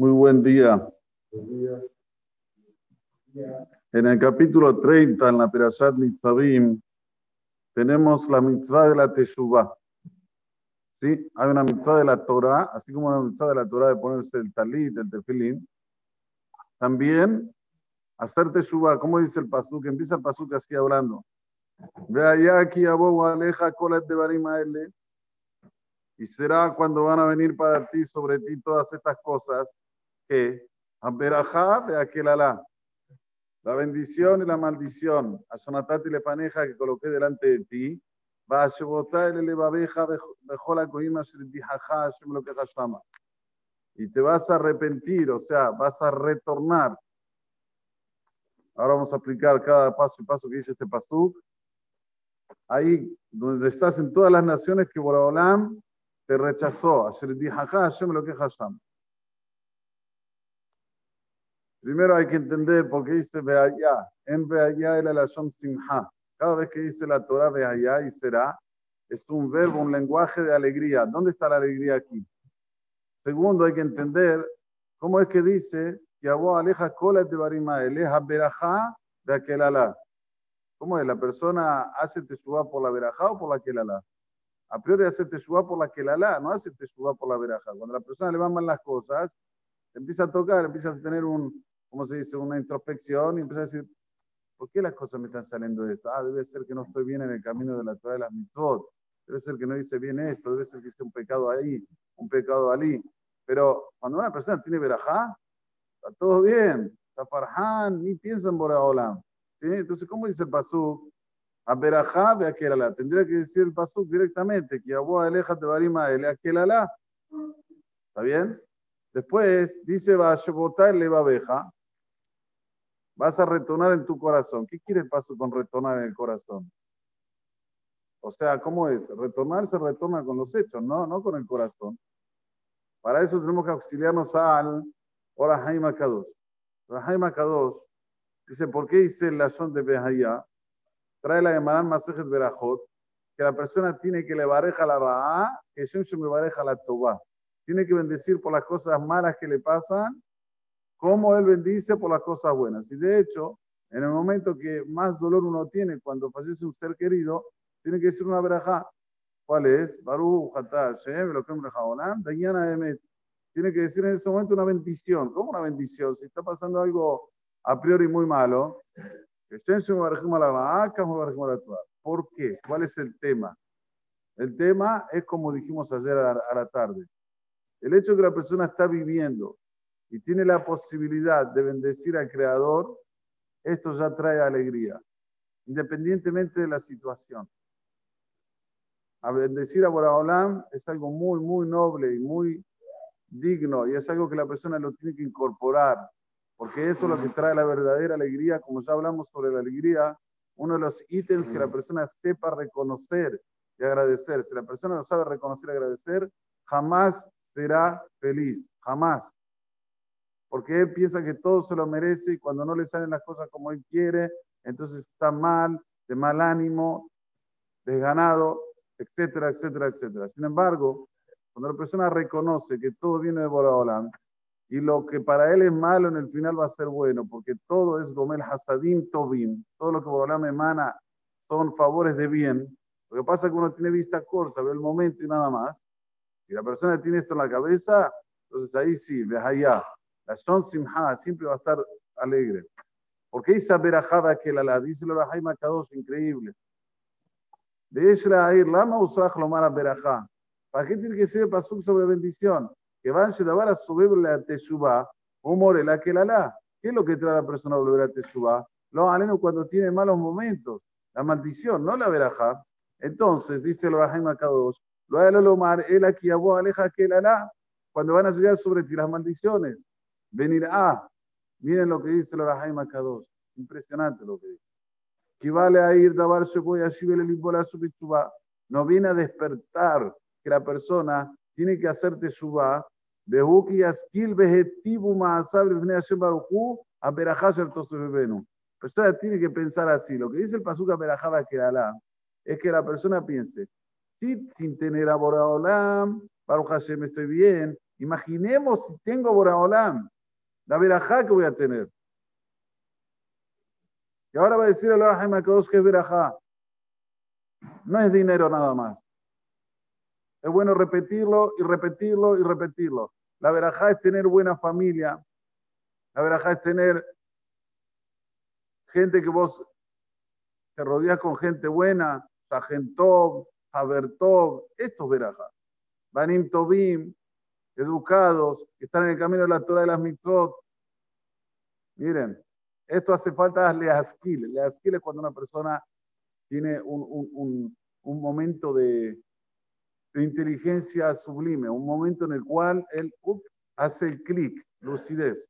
Muy buen día. En el capítulo 30, en la Perashat Mitzvahim, tenemos la mitzvah de la Teshuvah. ¿Sí? Hay una mitzvah de la Torah, así como una mitzvah de la Torah de ponerse el talit, el tefilín. También hacer Teshuvah, ¿cómo dice el pasuk? Empieza el pasuk así hablando. Ve allá aquí, abo, aleja, cola de barimaele. Y será cuando van a venir para ti, sobre ti, todas estas cosas que, Amberajá de aquel alá, la bendición y la maldición, a Sonatati le paneja que coloqué delante de ti, va a Shebotar el elevabeja mejor la coima lo que llama. Y te vas a arrepentir, o sea, vas a retornar. Ahora vamos a aplicar cada paso y paso que dice este pasuk. Ahí donde estás en todas las naciones que Boraholam te rechazó. lo que Primero hay que entender por qué dice allá. En allá el la simha. Cada vez que dice la Torah allá y será, es un verbo, un lenguaje de alegría. ¿Dónde está la alegría aquí? Segundo, hay que entender cómo es que dice que aleja cola de barima, eleja berajá de aquel alá. ¿Cómo es? ¿La persona hace teshuva por la verajá o por la aquel alá? a priori hace teshuva por la que la la, no hace teshuva por la veraja. Cuando la persona le van mal las cosas, empieza a tocar, empieza a tener un, ¿cómo se dice? Una introspección y empieza a decir, ¿por qué las cosas me están saliendo de esto? Ah, debe ser que no estoy bien en el camino de la Torah de las mitzvot. Debe ser que no hice bien esto, debe ser que hice un pecado ahí, un pecado allí. Pero cuando una persona tiene verajá, está todo bien, está farhan, ni piensa en Boraholam. ¿sí? Entonces, ¿cómo dice el pasú? a Berajá de Aquelala. Tendría que decir el pasuk directamente, que Abu Aleja te barima el Aquelala. ¿Está bien? Después dice, va a le va Vas a retornar en tu corazón. ¿Qué quiere el paso con retornar en el corazón? O sea, ¿cómo es? Retornar se retorna con los hechos, no, no con el corazón. Para eso tenemos que auxiliarnos al Orahaim Akados. Orahaim Akados dice, ¿por qué dice la son de Behaya? trae la Gemara Masejet Berajot, que la persona tiene que le bareja la ra'a, que Shem me bareja la toba. Tiene que bendecir por las cosas malas que le pasan, como él bendice por las cosas buenas. Y de hecho, en el momento que más dolor uno tiene cuando fallece un ser querido, tiene que decir una verajá. ¿Cuál es? Baruch, Hatá, Shem, lo que Dayana. Tiene que decir en ese momento una bendición. ¿Cómo una bendición? Si está pasando algo a priori muy malo, ¿Por qué? ¿Cuál es el tema? El tema es como dijimos ayer a la tarde. El hecho de que la persona está viviendo y tiene la posibilidad de bendecir al Creador, esto ya trae alegría, independientemente de la situación. A bendecir a Boraholam es algo muy, muy noble y muy digno y es algo que la persona lo tiene que incorporar porque eso es lo que trae la verdadera alegría, como ya hablamos sobre la alegría, uno de los ítems que la persona sepa reconocer y agradecer. Si la persona no sabe reconocer y agradecer, jamás será feliz, jamás. Porque él piensa que todo se lo merece y cuando no le salen las cosas como él quiere, entonces está mal, de mal ánimo, desganado, etcétera, etcétera, etcétera. Sin embargo, cuando la persona reconoce que todo viene de Boraholam, y lo que para él es malo en el final va a ser bueno, porque todo es Gomel Hasadim Tobim, todo lo que me emana son favores de bien. Lo que pasa es que uno tiene vista corta, ve el momento y nada más. Si la persona tiene esto en la cabeza, entonces ahí sí, ve allá. La Shon Simha siempre va a estar alegre. Porque esa verajada que la la dice la Jaime Kadosh, increíble. De Ishra ir, Lama Usach Lomara Berajá. ¿Para qué tiene que ser pasuk sobre bendición? que van a subir la teshuva, humor la que la. ¿Qué es lo que trae a la persona a volver a teshuva? Lo aleno cuando tiene malos momentos, la maldición, no la verajá. Entonces, dice el Rahaim Akados, lo lo mar, el aquí abo aleja que la, cuando van a llegar sobre ti las maldiciones. Venir a, miren lo que dice el Rahaim Akados, impresionante lo que dice. Que vale a ir dabar voy a no viene a despertar que la persona tiene que hacer teshuva, behuki yaskil behetibu ma'asab lifnei Hashem baruchu, a berajá el La persona tiene que pensar así. Lo que dice el pasuk a que Kerala es que la persona piense, si sin tener a Boraholam, Baruch Hashem estoy bien, Imaginemos si tengo Boraholam, la verajá que voy a tener. Y ahora va a decir el Jaime Akadosh que es verajá. No es dinero nada más. Es bueno repetirlo y repetirlo y repetirlo. La verajá es tener buena familia. La verajá es tener gente que vos te rodeas con gente buena, Sajentov, Habertov, esto es verajá. Banim Tobim, educados, que están en el camino de la Torah de las mitzvot. Miren, esto hace falta leasquil. Leasquil es cuando una persona tiene un, un, un, un momento de, inteligencia sublime, un momento en el cual él up, hace el clic, lucidez.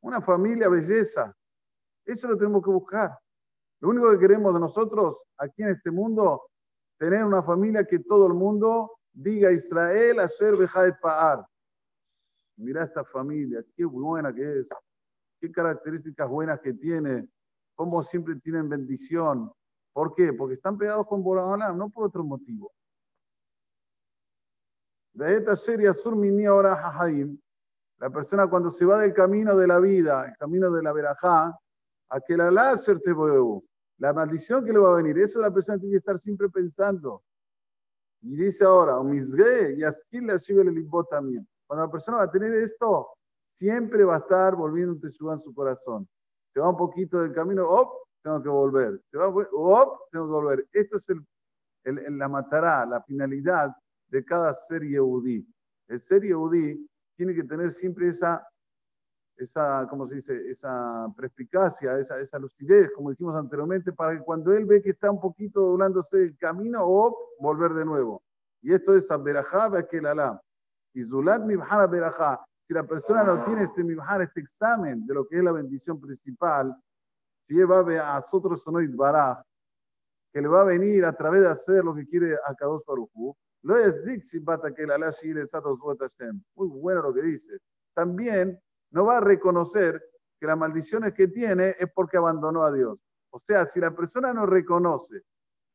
Una familia, belleza. Eso lo tenemos que buscar. Lo único que queremos de nosotros aquí en este mundo, tener una familia que todo el mundo diga Israel, Asher Bejaet Pa'ar. Mira esta familia, qué buena que es, qué características buenas que tiene, cómo siempre tienen bendición. ¿Por qué? Porque están pegados con Boraholam, no por otro motivo. La persona cuando se va del camino de la vida, el camino de la verajá, a que la láser te la maldición que le va a venir, eso la persona tiene que estar siempre pensando. Y dice ahora, y la también. Cuando la persona va a tener esto, siempre va a estar volviendo a en su corazón. Te va un poquito del camino, op, tengo que volver. Te va, op, tengo que volver. Esto es el, la matará, la finalidad de cada ser Yehudí. El ser Yehudí tiene que tener siempre esa esa, ¿cómo se dice? Esa perspicacia, esa, esa lucidez, como dijimos anteriormente, para que cuando él ve que está un poquito doblándose el camino, o volver de nuevo. Y esto es Aberajá aquel Alá. Y Zulat Mibhara Berajá. Si la persona no tiene este Mibhar, este examen de lo que es la bendición principal, si él va a nosotros Sonoid Baraj, que le va a venir a través de hacer lo que quiere a Kadosh Baruchu, lo es Dixi Bata que Alá Muy bueno lo que dice. También no va a reconocer que las maldiciones que tiene es porque abandonó a Dios. O sea, si la persona no reconoce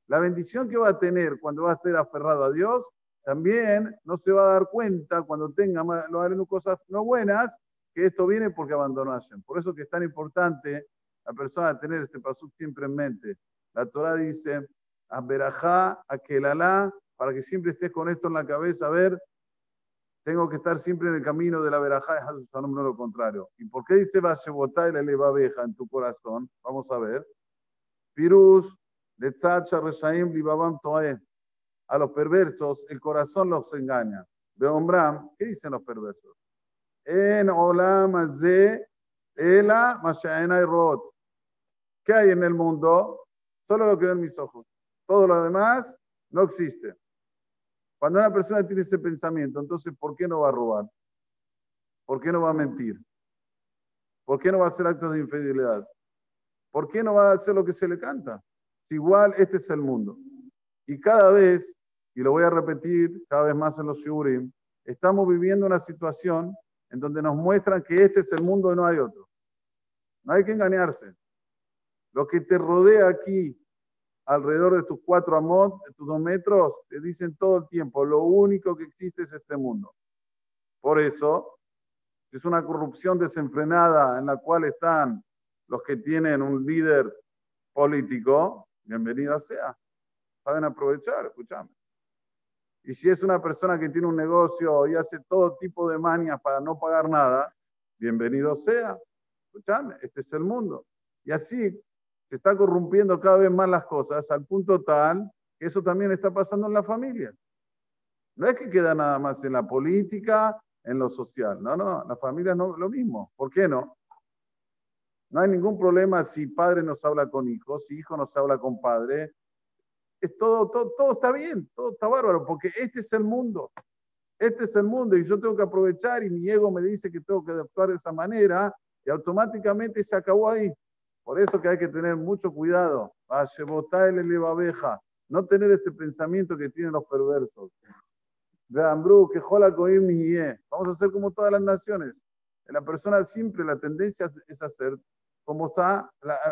la bendición que va a tener cuando va a estar aferrado a Dios, también no se va a dar cuenta cuando tenga cosas no buenas que esto viene porque abandonó a Hashem. Por eso que es tan importante la persona tener este paso siempre en mente. La Torah dice, Aberajá, Aquelalá, para que siempre estés con esto en la cabeza, a ver tengo que estar siempre en el camino de la verajá de no lo contrario. ¿Y por qué dice Vashebotai la eleva abeja en tu corazón? Vamos a ver. Pirus, Letzacha, Reshaim, Libabam, Toe. A los perversos, el corazón los engaña. Beombram, ¿qué dicen los perversos? En Olam Ze, Ela, Mashaena y Rot. ¿Qué hay en el mundo? Solo lo que ven mis ojos. Todo lo demás no existe. Cuando una persona tiene ese pensamiento, entonces, ¿por qué no va a robar? ¿Por qué no va a mentir? ¿Por qué no va a hacer actos de infidelidad? ¿Por qué no va a hacer lo que se le canta? Igual este es el mundo. Y cada vez, y lo voy a repetir cada vez más en los Shurim, estamos viviendo una situación en donde nos muestran que este es el mundo y no hay otro. No hay que engañarse. Lo que te rodea aquí alrededor de tus cuatro amot, de tus dos metros, te dicen todo el tiempo, lo único que existe es este mundo. Por eso, es una corrupción desenfrenada en la cual están los que tienen un líder político, bienvenida sea. Saben aprovechar, escúchame. Y si es una persona que tiene un negocio y hace todo tipo de manias para no pagar nada, bienvenido sea. Escúchame, este es el mundo. Y así se está corrompiendo cada vez más las cosas al punto tal que eso también está pasando en la familia. No es que queda nada más en la política, en lo social. No, no, la familia no lo mismo. ¿Por qué no? No hay ningún problema si padre nos habla con hijos, si hijo nos habla con padre. Es todo, todo, todo está bien, todo está bárbaro, porque este es el mundo. Este es el mundo y yo tengo que aprovechar y mi ego me dice que tengo que actuar de esa manera y automáticamente se acabó ahí. Por eso que hay que tener mucho cuidado. abeja. No tener este pensamiento que tienen los perversos. Que Vamos a hacer como todas las naciones. La persona siempre la tendencia es hacer como está,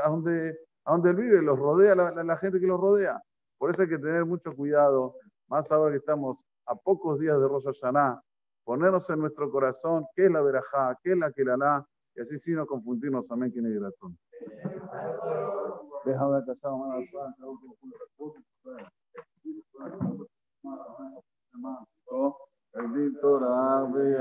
donde a donde él vive, los rodea la, la, gente que los rodea. Por eso hay que tener mucho cuidado, más ahora que estamos a pocos días de Rosh Hashanah, ponernos en nuestro corazón qué es la verajá, qué es la kelalá, y así sí no confundirnos. Amén, quien es ratón. Déjame casar, el Torah, ve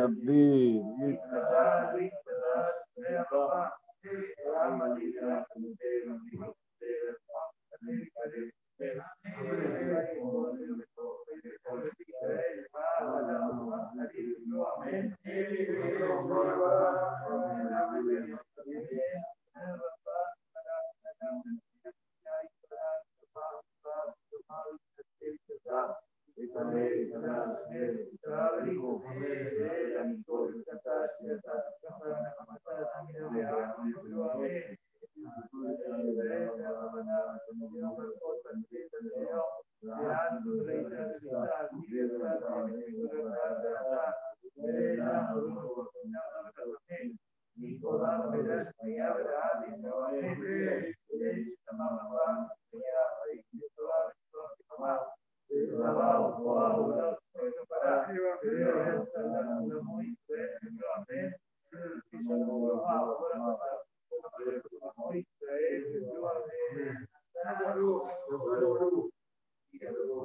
Amén. Amén. Amén. Amén. Amén. Amén. Amén. Amén. Amén. Amén. Amén. Amén.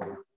forward.